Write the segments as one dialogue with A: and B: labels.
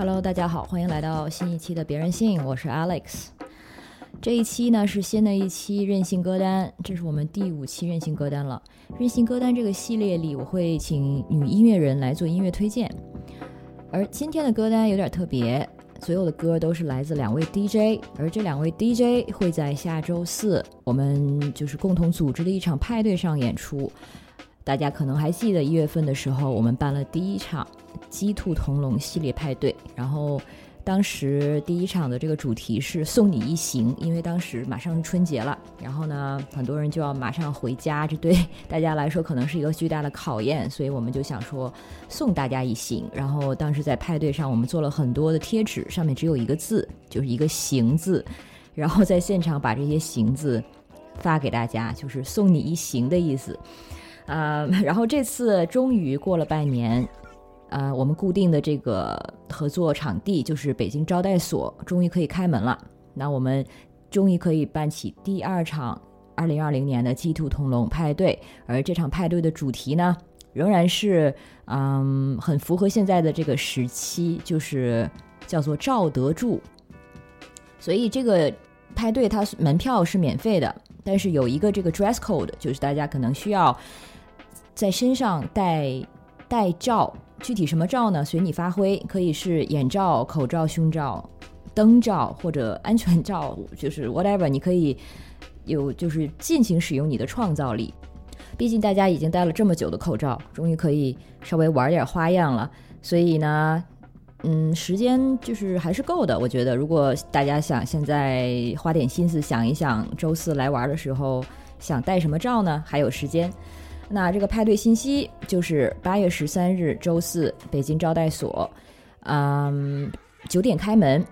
A: Hello，大家好，欢迎来到新一期的《别任性》，我是 Alex。这一期呢是新的一期任性歌单，这是我们第五期任性歌单了。任性歌单这个系列里，我会请女音乐人来做音乐推荐。而今天的歌单有点特别，所有的歌都是来自两位 DJ，而这两位 DJ 会在下周四我们就是共同组织的一场派对上演出。大家可能还记得一月份的时候，我们办了第一场鸡兔同笼系列派对，然后当时第一场的这个主题是送你一行，因为当时马上春节了，然后呢，很多人就要马上回家，这对大家来说可能是一个巨大的考验，所以我们就想说送大家一行。然后当时在派对上，我们做了很多的贴纸，上面只有一个字，就是一个行字，然后在现场把这些行字发给大家，就是送你一行的意思。呃，然后这次终于过了半年，呃，我们固定的这个合作场地就是北京招待所，终于可以开门了。那我们终于可以办起第二场二零二零年的鸡兔同笼派对，而这场派对的主题呢，仍然是嗯，很符合现在的这个时期，就是叫做赵德柱。所以这个派对它门票是免费的，但是有一个这个 dress code，就是大家可能需要。在身上戴戴罩，具体什么罩呢？随你发挥，可以是眼罩、口罩、胸罩、灯罩或者安全罩，就是 whatever，你可以有就是尽情使用你的创造力。毕竟大家已经戴了这么久的口罩，终于可以稍微玩点花样了。所以呢，嗯，时间就是还是够的。我觉得，如果大家想现在花点心思想一想，周四来玩的时候想戴什么罩呢？还有时间。那这个派对信息就是八月十三日周四，北京招待所，嗯，九点开门，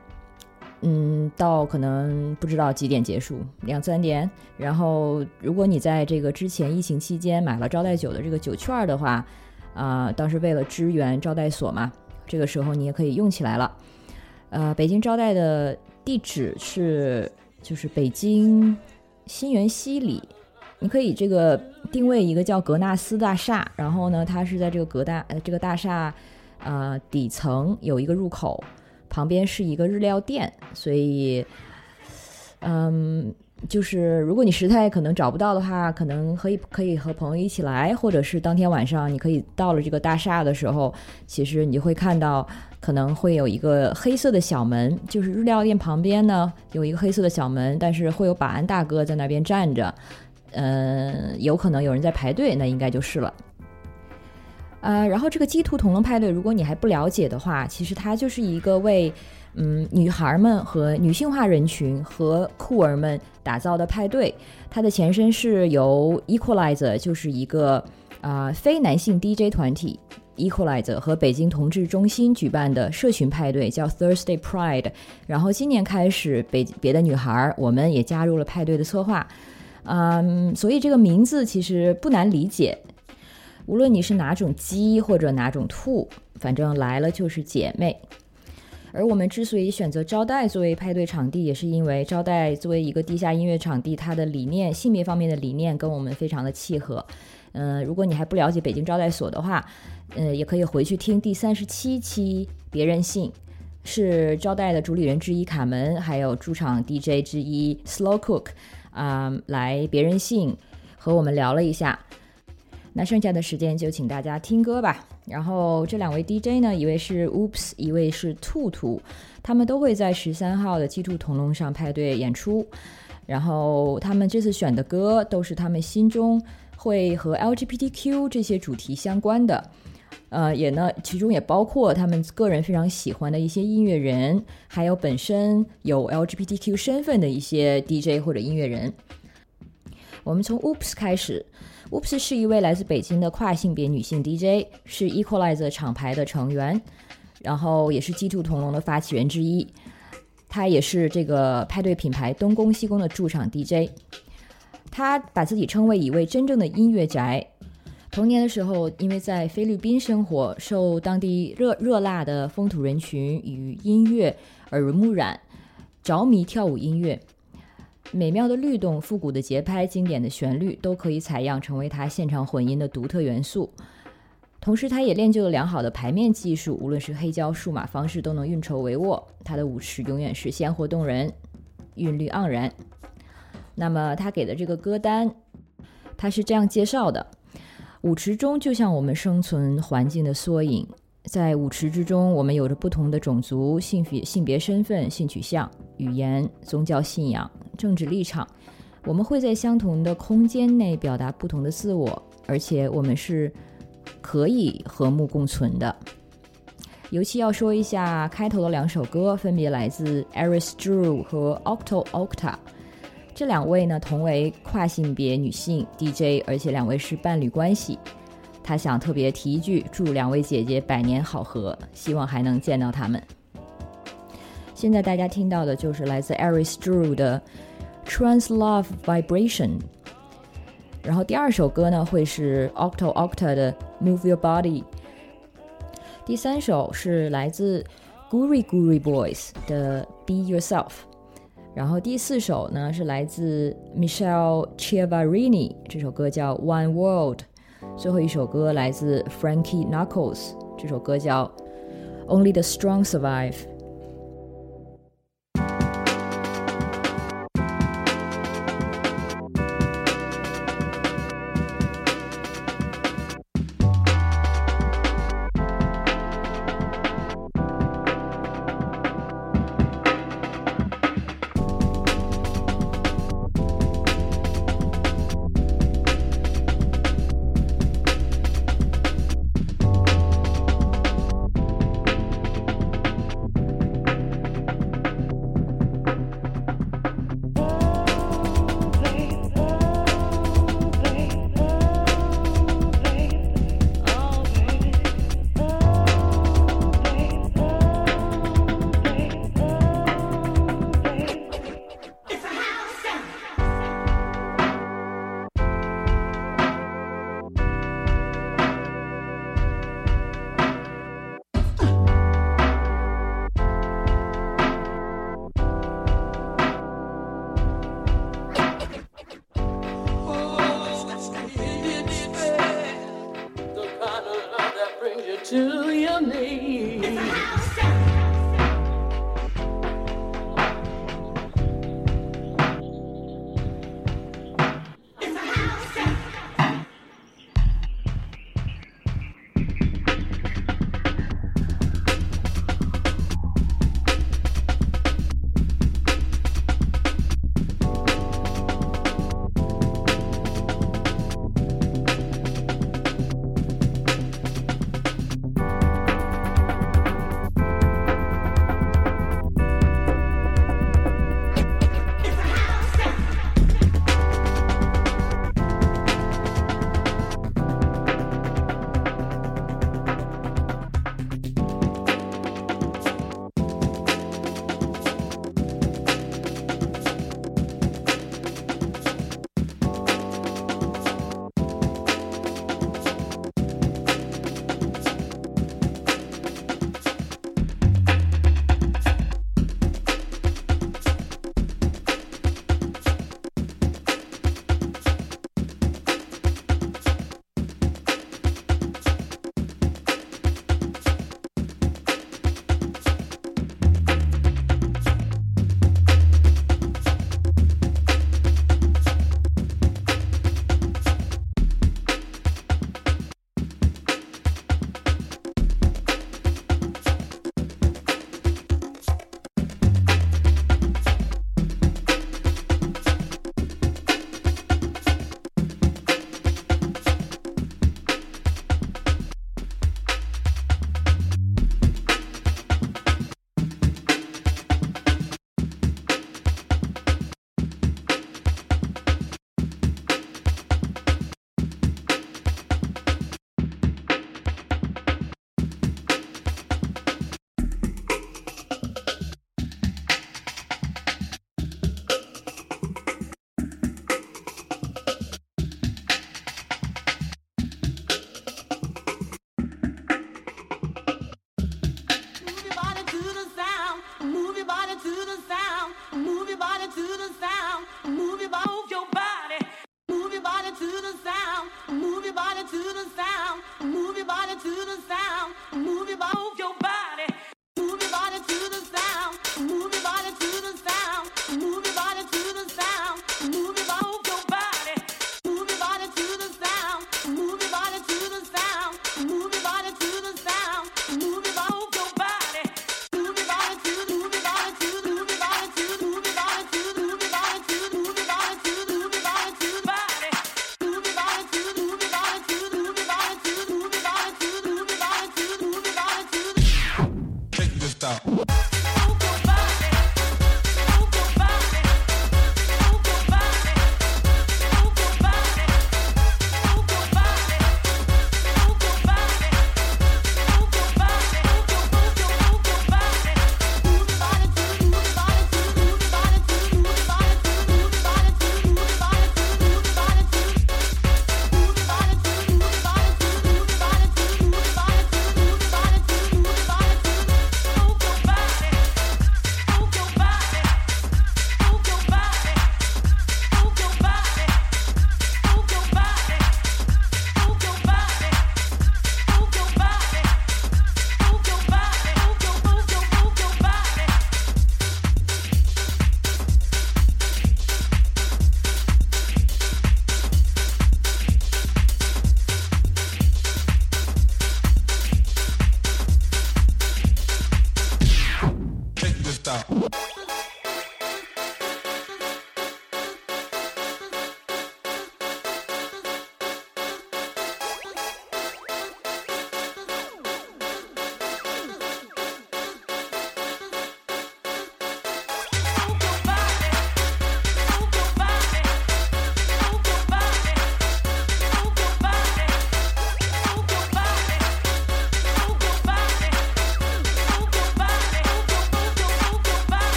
A: 嗯，到可能不知道几点结束，两三点。然后，如果你在这个之前疫情期间买了招待酒的这个酒券的话，啊，当时为了支援招待所嘛，这个时候你也可以用起来了。呃，北京招待的地址是就是北京新源西里。你可以这个定位一个叫格纳斯大厦，然后呢，它是在这个格大呃这个大厦，呃底层有一个入口，旁边是一个日料店，所以，嗯，就是如果你实在可能找不到的话，可能可以可以和朋友一起来，或者是当天晚上你可以到了这个大厦的时候，其实你就会看到可能会有一个黑色的小门，就是日料店旁边呢有一个黑色的小门，但是会有保安大哥在那边站着。嗯，有可能有人在排队，那应该就是了。呃，然后这个鸡兔同笼派对，如果你还不了解的话，其实它就是一个为嗯女孩们和女性化人群和酷儿们打造的派对。它的前身是由 Equalizer，就是一个啊非男性 DJ 团体 Equalizer 和北京同志中心举办的社群派对，叫 Thursday Pride。然后今年开始，北别的女孩我们也加入了派对的策划。嗯，所以这个名字其实不难理解。无论你是哪种鸡或者哪种兔，反正来了就是姐妹。而我们之所以选择招待作为派对场地，也是因为招待作为一个地下音乐场地，它的理念、性别方面的理念跟我们非常的契合。嗯，如果你还不了解北京招待所的话，嗯，也可以回去听第三十七期《别任性》，是招待的主理人之一卡门，还有驻场 DJ 之一 Slow Cook。啊，来别人信和我们聊了一下，那剩下的时间就请大家听歌吧。然后这两位 DJ 呢，一位是 Oops，一位是兔兔，他们都会在十三号的鸡兔同笼上派对演出。然后他们这次选的歌都是他们心中会和 LGBTQ 这些主题相关的。呃，也呢，其中也包括他们个人非常喜欢的一些音乐人，还有本身有 LGBTQ 身份的一些 DJ 或者音乐人。我们从 Oops 开始，Oops 是一位来自北京的跨性别女性 DJ，是 Equalizer 厂牌的成员，然后也是鸡兔同笼的发起人之一。她也是这个派对品牌东宫西宫的驻场 DJ。她把自己称为一位真正的音乐宅。童年的时候，因为在菲律宾生活，受当地热热辣的风土人群与音乐耳濡目染，着迷跳舞音乐，美妙的律动、复古的节拍、经典的旋律，都可以采样成为他现场混音的独特元素。同时，他也练就了良好的排面技术，无论是黑胶、数码方式都能运筹帷幄。他的舞池永远是鲜活动人，韵律盎然。那么，他给的这个歌单，他是这样介绍的：舞池中就像我们生存环境的缩影，在舞池之中，我们有着不同的种族、性别、性别身份、性取向、语言、宗教信仰、政治立场。我们会在相同的空间内表达不同的自我，而且我们是。可以和睦共存的。尤其要说一下开头的两首歌，分别来自 Aris Drew 和 Octo Octa。这两位呢，同为跨性别女性 DJ，而且两位是伴侣关系。他想特别提一句，祝两位姐姐百年好合，希望还能见到他们。现在大家听到的就是来自 Aris Drew 的 Trans Love Vibration。然后第二首歌呢，会是 Octo Octa 的 Move Your Body。第三首是来自 Guri Guri Boys 的 Be Yourself。然后第四首呢是来自 Michelle Chiavarini，这首歌叫 One World。最后一首歌来自 Frankie Knuckles，这首歌叫 Only the Strong Survive。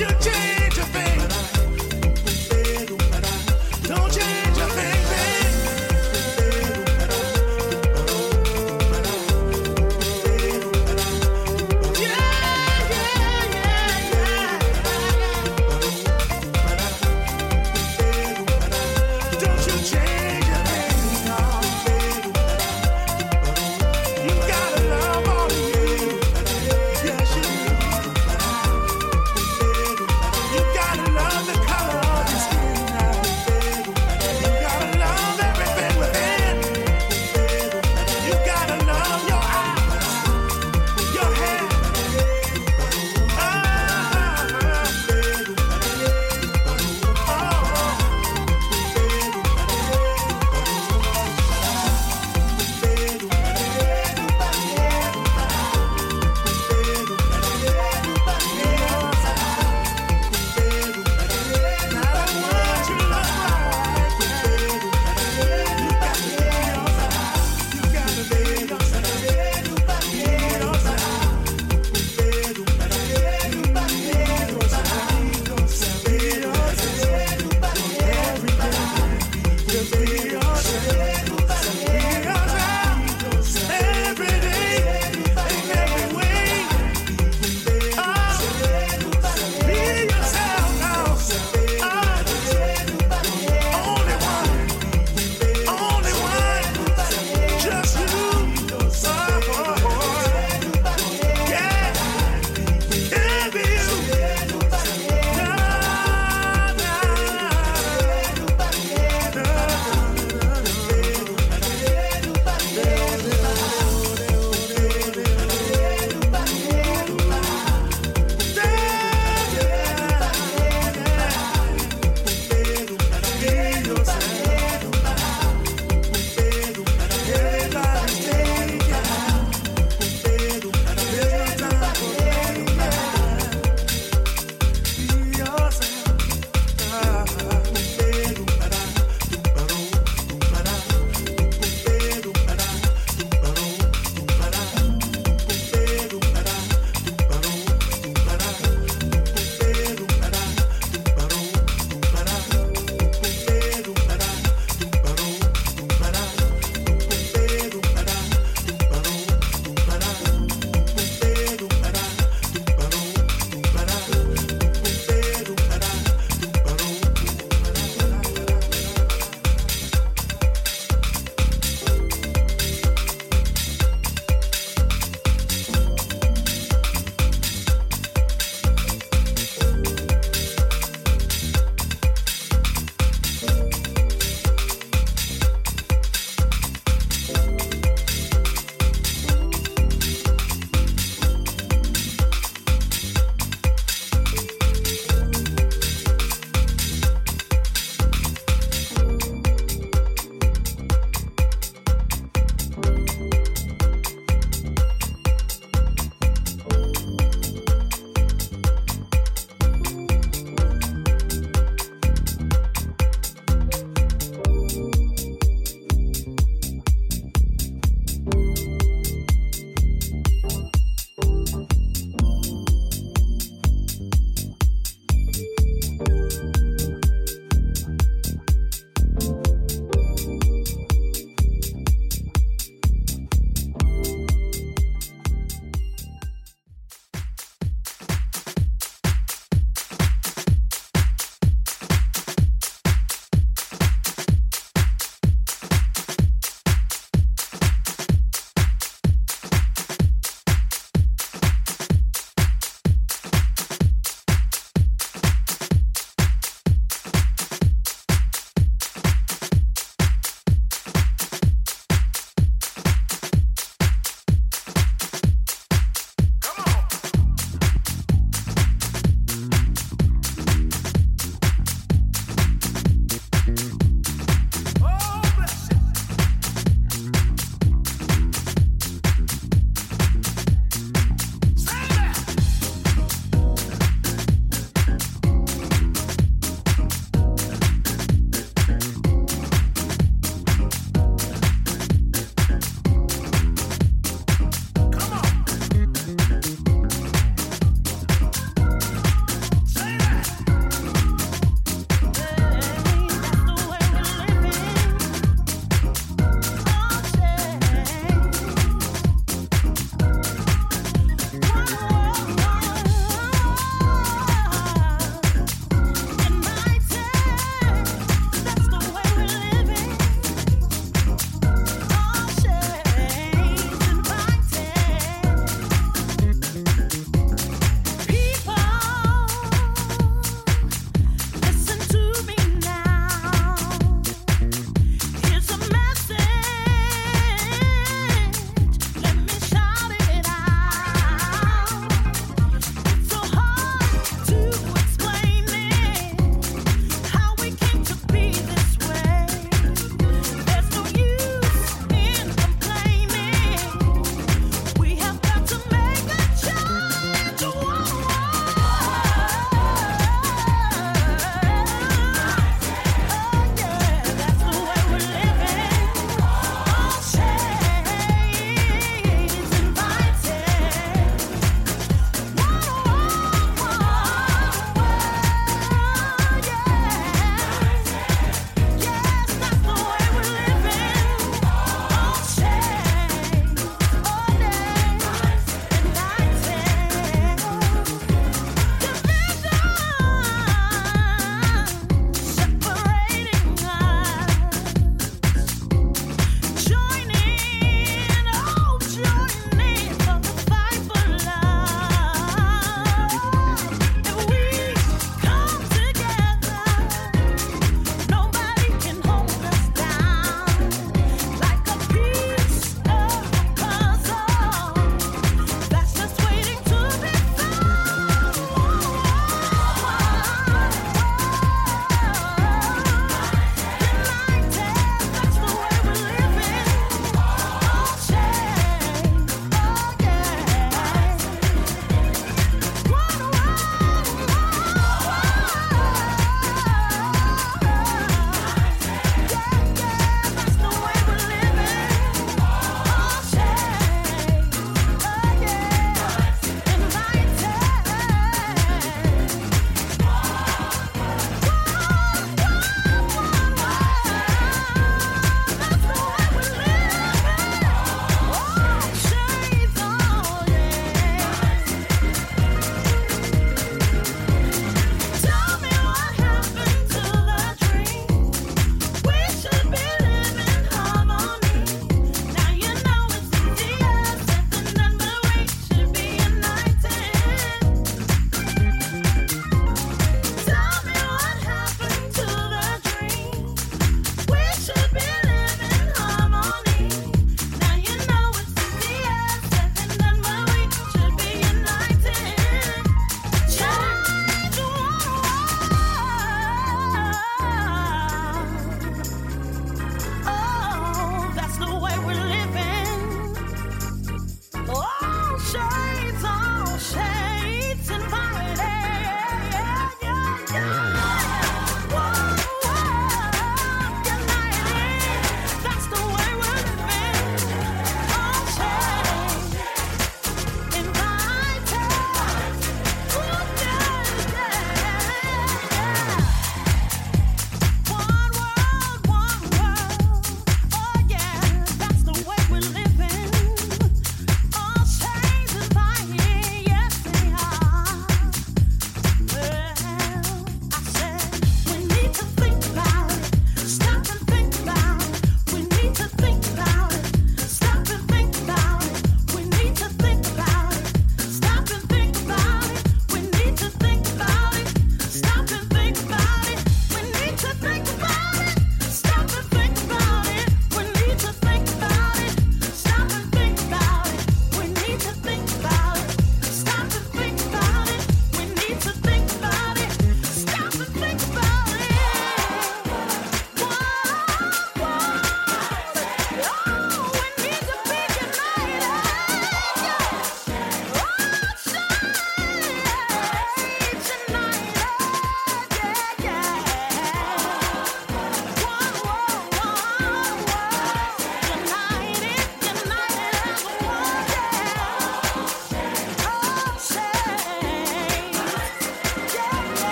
B: you?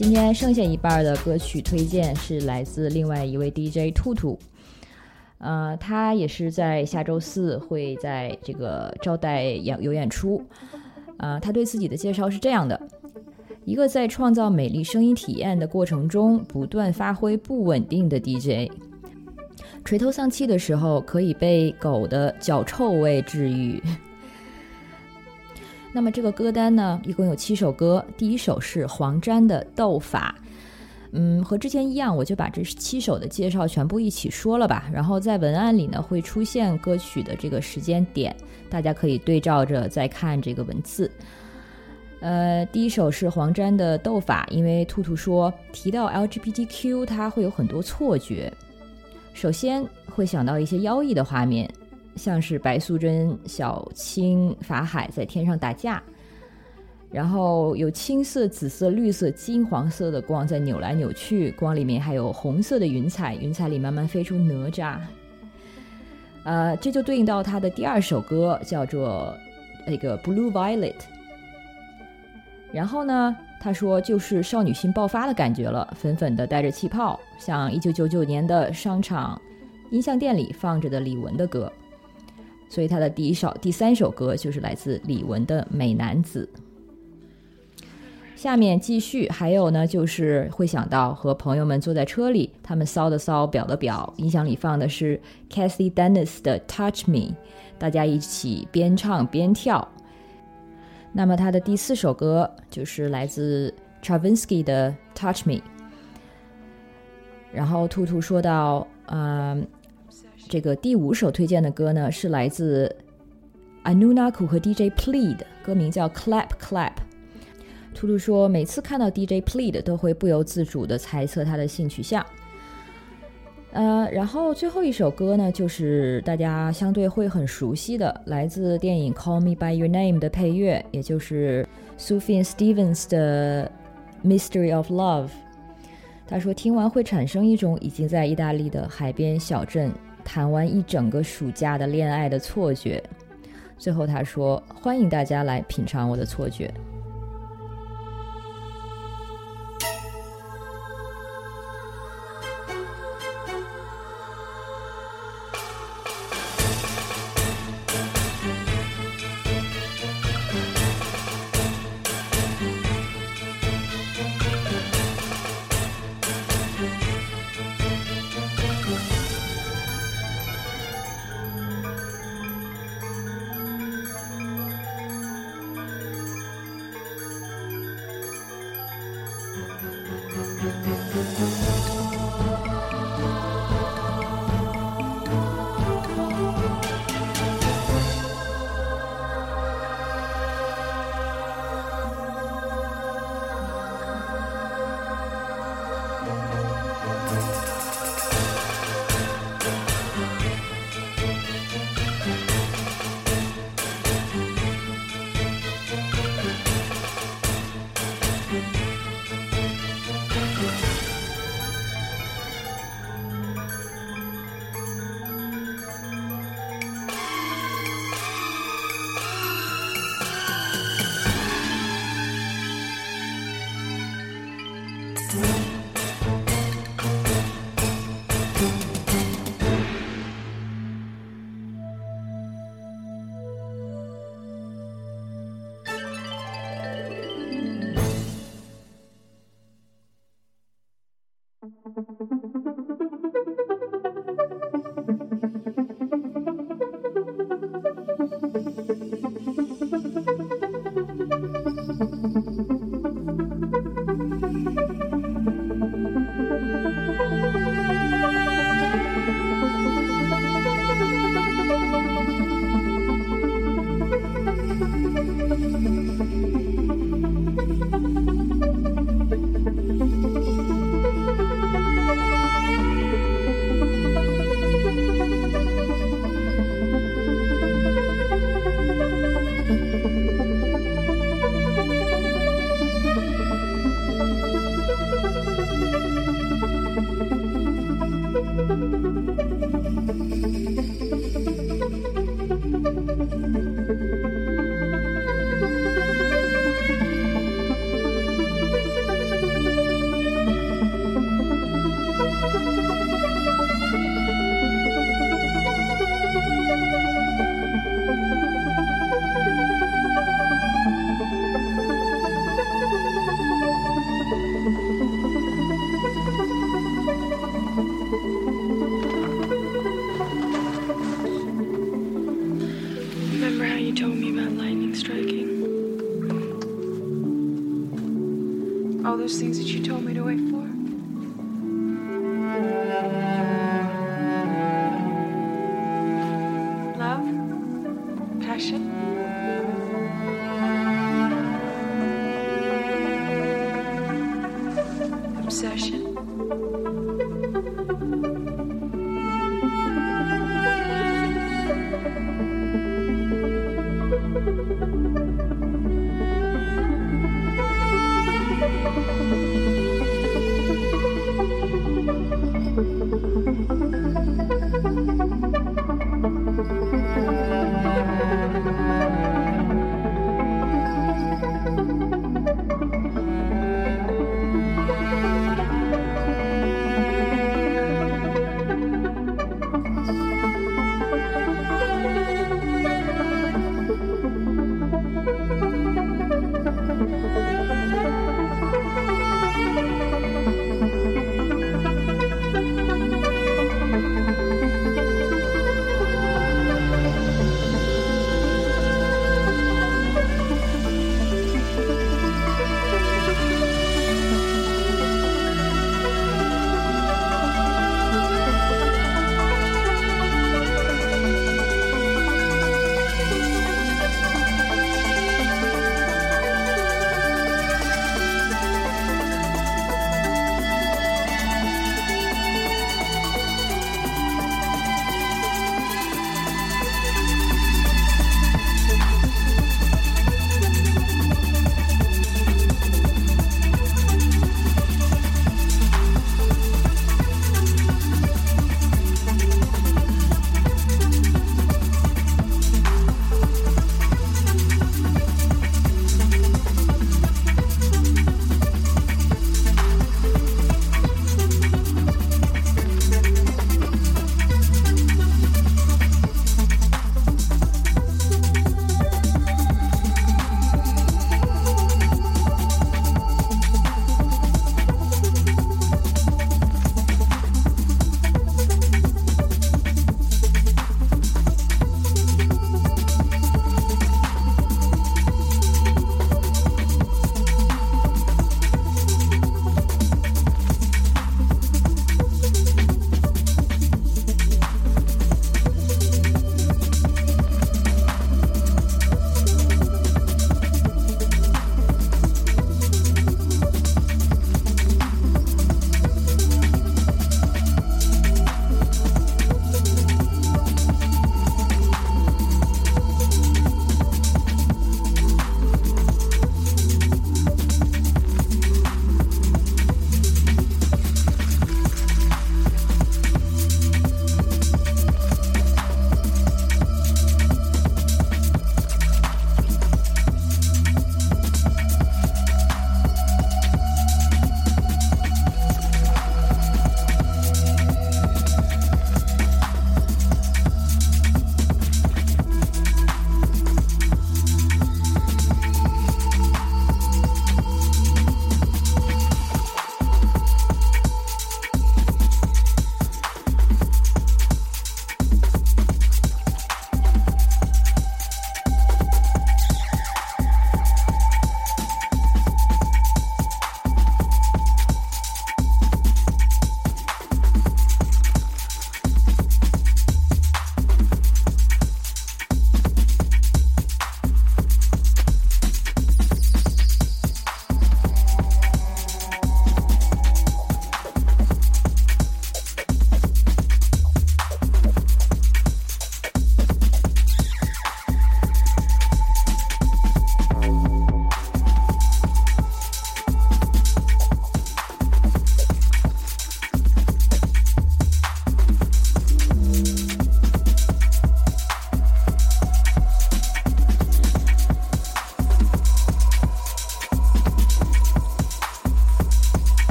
A: 今天剩下一半的歌曲推荐是来自另外一位 DJ 兔兔，呃，他也是在下周四会在这个招待演有演出，啊、他对自己的介绍是这样的：一个在创造美丽声音体验的过程中不断发挥不稳定的 DJ，垂头丧气的时候可以被狗的脚臭味治愈。那么这个歌单呢，一共有七首歌。第一首是黄沾的《斗法》，嗯，和之前一样，我就把这七首的介绍全部一起说了吧。然后在文案里呢，会出现歌曲的这个时间点，大家可以对照着再看这个文字。呃，第一首是黄沾的《斗法》，因为兔兔说提到 LGBTQ，他会有很多错觉。首先会想到一些妖异的画面，像是白素贞、小青、法海在天上打架，然后有青色、紫色、绿色、金黄色的光在扭来扭去，光里面还有红色的云彩，云彩里慢慢飞出哪吒。呃，这就对应到他的第二首歌，叫做那个《Blue Violet》。然后呢，他说就是少女心爆发的感觉了，粉粉的带着气泡，像一九九九年的商场音像店里放着的李玟的歌。所以他的第一首、第三首歌就是来自李玟的《美男子》。下面继续，还有呢，就是会想到和朋友们坐在车里，他们骚的骚，表的表，音响里放的是 Kathy Dennis 的《Touch Me》，大家一起边唱边跳。那么他的第四首歌就是来自 Travinsky 的《Touch Me》。然后兔兔说到，嗯、这个第五首推荐的歌呢是来自 Anunaku 和 DJ Plead，歌名叫 Clap Clap。兔兔说，每次看到 DJ Plead 都会不由自主的猜测他的性取向。呃，然后最后一首歌呢，就是大家相对会很熟悉的，来自电影《Call Me by Your Name》的配乐，也就是 Sufjan Stevens 的《Mystery of Love》。他说，听完会产生一种已经在意大利的海边小镇谈完一整个暑假的恋爱的错觉。最后他说，欢迎大家来品尝我的错觉。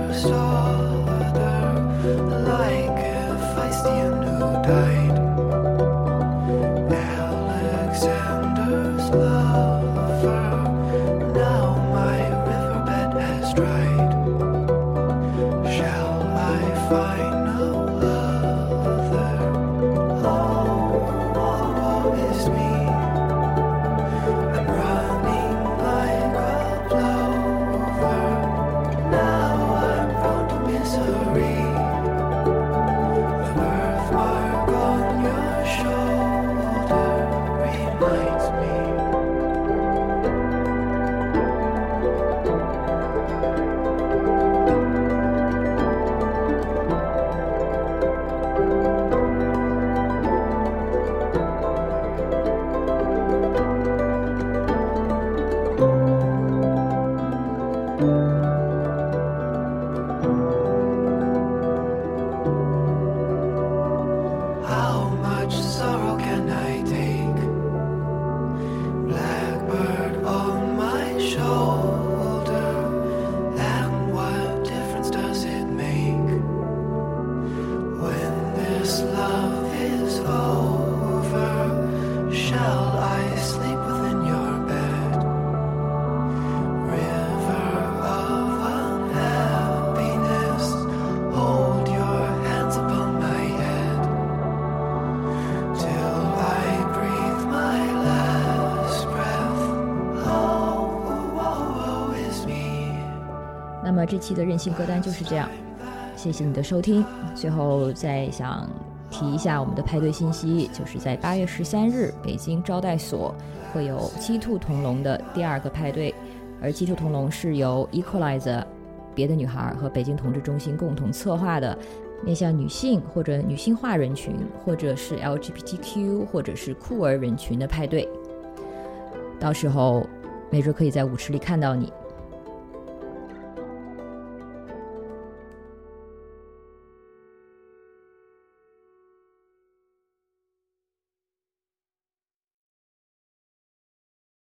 C: never saw her like a
D: new day. 期的任性歌单就是这样，谢谢你的收听。最后再想提一下我们的派对信息，就是在八月十三日，北京招待所会有鸡兔同笼的第二个派对，而鸡兔同笼是由 Equalizer、别的女孩和北京同志中心共同策划的，面向女性或者女性化人群，或者是 LGBTQ 或者是酷儿人群的派对。到时候没准可以在舞池里看到你。